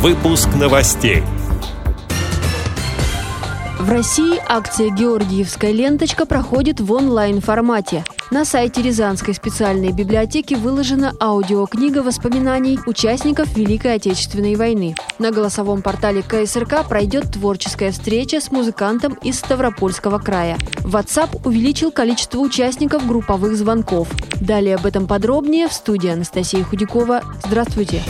Выпуск новостей. В России акция «Георгиевская ленточка» проходит в онлайн-формате. На сайте Рязанской специальной библиотеки выложена аудиокнига воспоминаний участников Великой Отечественной войны. На голосовом портале КСРК пройдет творческая встреча с музыкантом из Ставропольского края. WhatsApp увеличил количество участников групповых звонков. Далее об этом подробнее в студии Анастасия Худякова. Здравствуйте!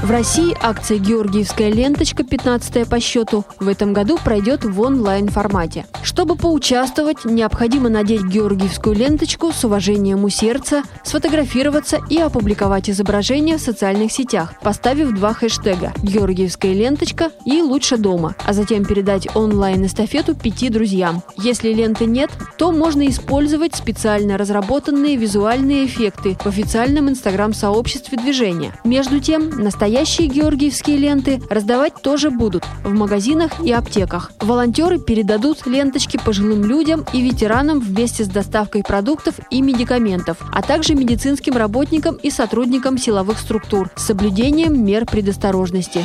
В России акция «Георгиевская ленточка» 15 по счету в этом году пройдет в онлайн-формате. Чтобы поучаствовать, необходимо надеть георгиевскую ленточку с уважением у сердца, сфотографироваться и опубликовать изображение в социальных сетях, поставив два хэштега «Георгиевская ленточка» и «Лучше дома», а затем передать онлайн-эстафету пяти друзьям. Если ленты нет, то можно использовать специально разработанные визуальные эффекты в официальном инстаграм-сообществе движения. Между тем, настоящие Настоящие георгиевские ленты раздавать тоже будут в магазинах и аптеках. Волонтеры передадут ленточки пожилым людям и ветеранам вместе с доставкой продуктов и медикаментов, а также медицинским работникам и сотрудникам силовых структур с соблюдением мер предосторожности.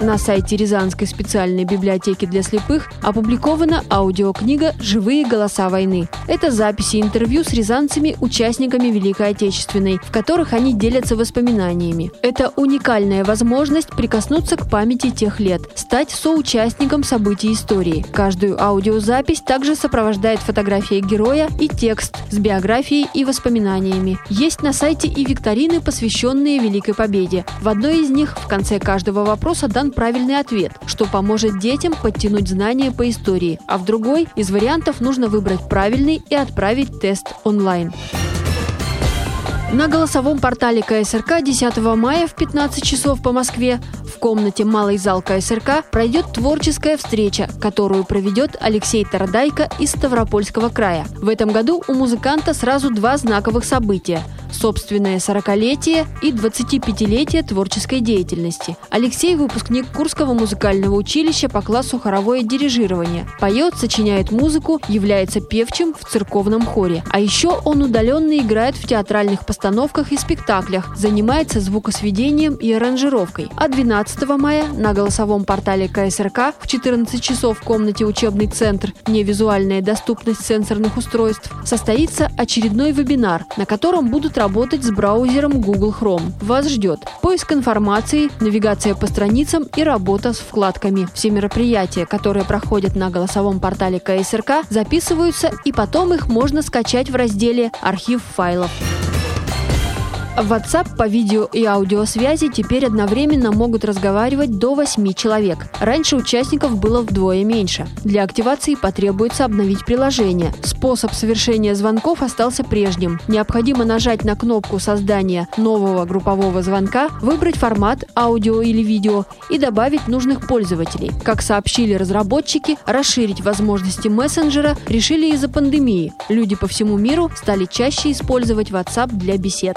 На сайте Рязанской специальной библиотеки для слепых опубликована аудиокнига «Живые голоса войны». Это записи интервью с рязанцами, участниками Великой Отечественной, в которых они делятся воспоминаниями. Это уникальная возможность прикоснуться к памяти тех лет, стать соучастником событий истории. Каждую аудиозапись также сопровождает фотография героя и текст с биографией и воспоминаниями. Есть на сайте и викторины, посвященные Великой Победе. В одной из них в конце каждого вопроса дан правильный ответ, что поможет детям подтянуть знания по истории, а в другой из вариантов нужно выбрать правильный и отправить тест онлайн. На голосовом портале КСРК 10 мая в 15 часов по Москве в комнате «Малый зал КСРК» пройдет творческая встреча, которую проведет Алексей Тарадайко из Ставропольского края. В этом году у музыканта сразу два знаковых события – собственное 40-летие и 25-летие творческой деятельности. Алексей – выпускник Курского музыкального училища по классу хоровое дирижирование. Поет, сочиняет музыку, является певчим в церковном хоре. А еще он удаленно играет в театральных постановках и спектаклях, занимается звукосведением и аранжировкой. А 12 мая на голосовом портале КСРК в 14 часов в комнате «Учебный центр. Невизуальная доступность сенсорных устройств» состоится очередной вебинар, на котором будут работать с браузером Google Chrome. Вас ждет поиск информации, навигация по страницам и работа с вкладками. Все мероприятия, которые проходят на голосовом портале КСРК, записываются и потом их можно скачать в разделе «Архив файлов». В WhatsApp по видео и аудиосвязи теперь одновременно могут разговаривать до 8 человек. Раньше участников было вдвое меньше. Для активации потребуется обновить приложение. Способ совершения звонков остался прежним. Необходимо нажать на кнопку создания нового группового звонка, выбрать формат аудио или видео и добавить нужных пользователей. Как сообщили разработчики, расширить возможности мессенджера решили из-за пандемии. Люди по всему миру стали чаще использовать WhatsApp для бесед.